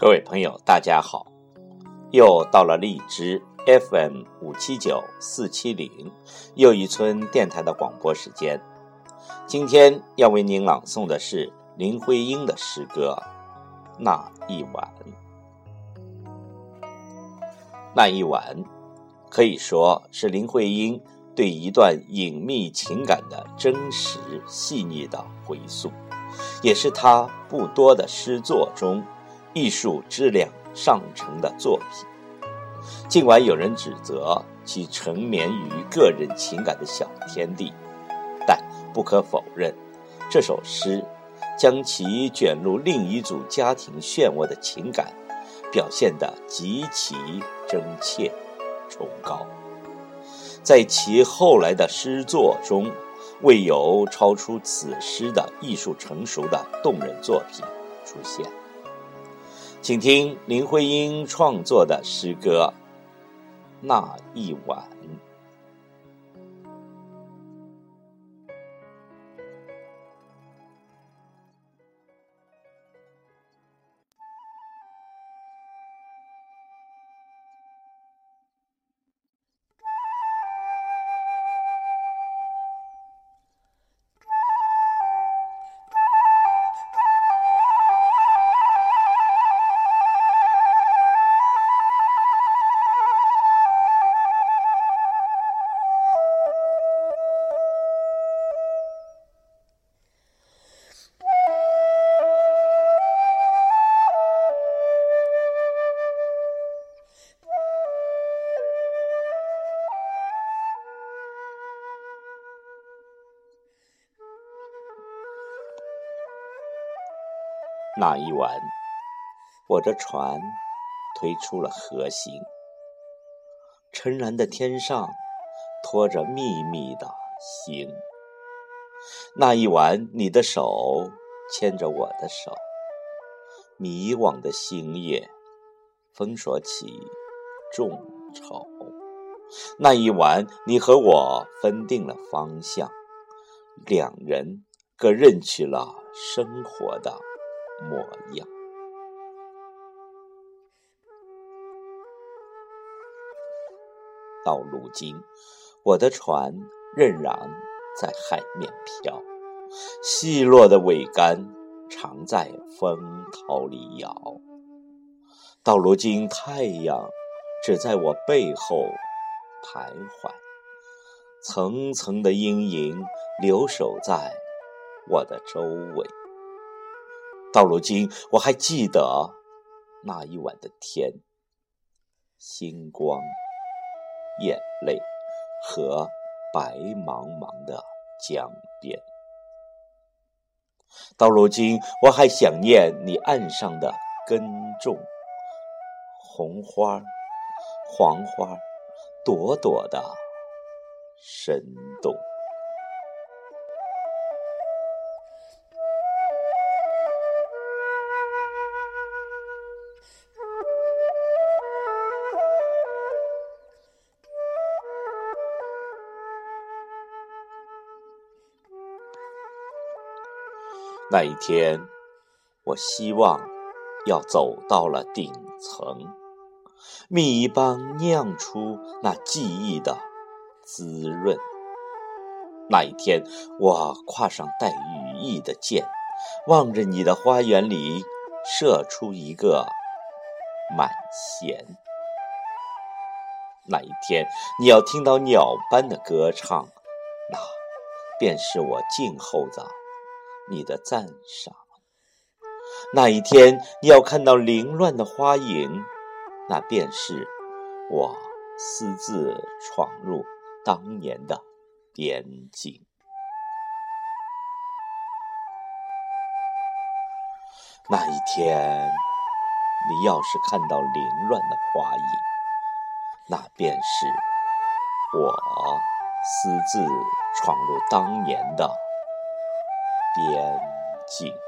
各位朋友，大家好！又到了荔枝 FM 五七九四七零又一村电台的广播时间。今天要为您朗诵的是林徽因的诗歌《那一晚》。那一晚，可以说是林徽因对一段隐秘情感的真实细腻的回溯，也是她不多的诗作中。艺术质量上乘的作品，尽管有人指责其沉湎于个人情感的小天地，但不可否认，这首诗将其卷入另一组家庭漩涡的情感表现得极其真切、崇高。在其后来的诗作中，未有超出此诗的艺术成熟的动人作品出现。请听林徽因创作的诗歌《那一晚》。那一晚，我的船推出了河行，沉蓝的天上拖着密密的星。那一晚，你的手牵着我的手，迷惘的星夜，封锁起众筹。那一晚，你和我分定了方向，两人各认取了生活的。模样。到如今，我的船仍然在海面飘，细落的桅杆常在风涛里摇。到如今，太阳只在我背后徘徊，层层的阴影留守在我的周围。到如今，我还记得那一晚的天，星光、眼泪和白茫茫的江边。到如今，我还想念你岸上的耕种，红花、黄花，朵朵的生动。那一天，我希望要走到了顶层，蜜一般酿出那记忆的滋润。那一天，我跨上带羽翼的箭，望着你的花园里射出一个满弦。那一天，你要听到鸟般的歌唱，那便是我静候的。你的赞赏。那一天，你要看到凌乱的花影，那便是我私自闯入当年的边境。那一天，你要是看到凌乱的花影，那便是我私自闯入当年的。边境。